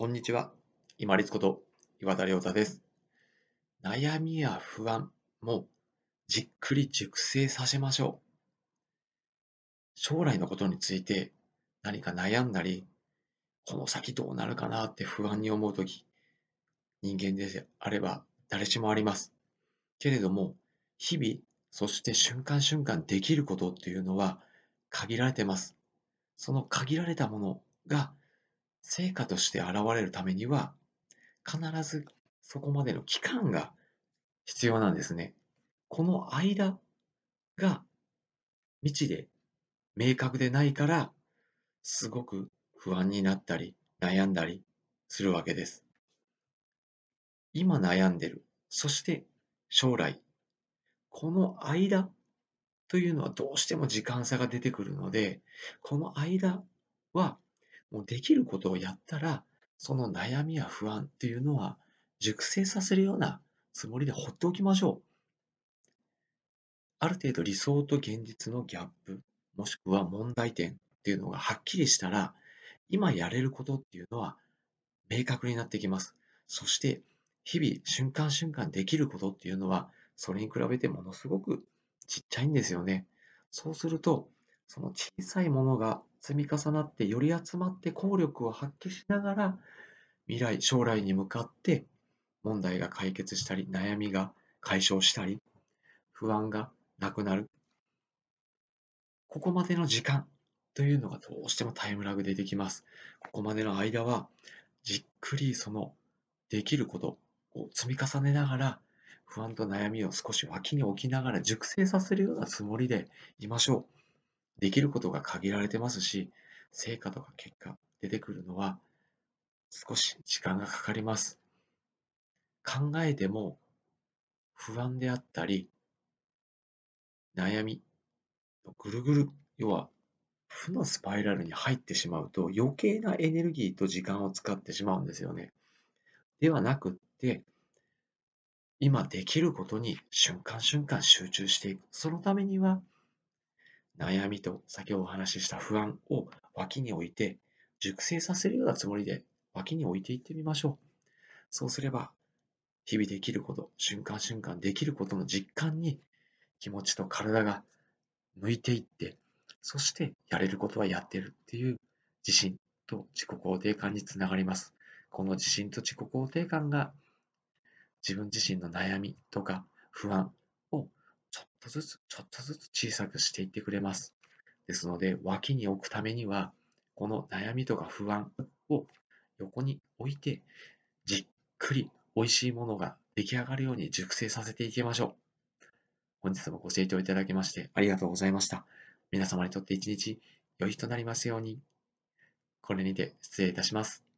こんにちは。今立こと岩田亮太です。悩みや不安もじっくり熟成させましょう。将来のことについて何か悩んだり、この先どうなるかなって不安に思うとき、人間であれば誰しもあります。けれども、日々、そして瞬間瞬間できることっていうのは限られてます。その限られたものが成果として現れるためには、必ずそこまでの期間が必要なんですね。この間が未知で明確でないから、すごく不安になったり悩んだりするわけです。今悩んでる、そして将来、この間というのはどうしても時間差が出てくるので、この間はもうできることをやったら、その悩みや不安っていうのは熟成させるようなつもりで放っておきましょう。ある程度理想と現実のギャップ、もしくは問題点っていうのがはっきりしたら、今やれることっていうのは明確になってきます。そして、日々瞬間瞬間できることっていうのは、それに比べてものすごくちっちゃいんですよね。そうすると、その小さいものが積み重なってより集まって効力を発揮しながら未来将来に向かって問題が解決したり悩みが解消したり不安がなくなる。ここまでの時間というのがどうしてもタイムラグ出てきます。ここまでの間はじっくりそのできることを積み重ねながら不安と悩みを少し脇に置きながら熟成させるようなつもりでいましょう。できることが限られてますし、成果とか結果出てくるのは少し時間がかかります。考えても不安であったり、悩み、ぐるぐる、要は負のスパイラルに入ってしまうと余計なエネルギーと時間を使ってしまうんですよね。ではなくって、今できることに瞬間瞬間集中していく。そのためには悩みと先ほどお話しした不安を脇に置いて熟成させるようなつもりで脇に置いていってみましょう。そうすれば日々できること、瞬間瞬間できることの実感に気持ちと体が向いていって、そしてやれることはやってるっていう自信と自己肯定感につながります。この自信と自己肯定感が自分自身の悩みとか不安とずつ、ちょっとずつ小さくしていってくれます。ですので、脇に置くためには、この悩みとか不安を横に置いて、じっくり美味しいものが出来上がるように熟成させていきましょう。本日もご清聴いただきましてありがとうございました。皆様にとって一日良い日となりますように。これにて失礼いたします。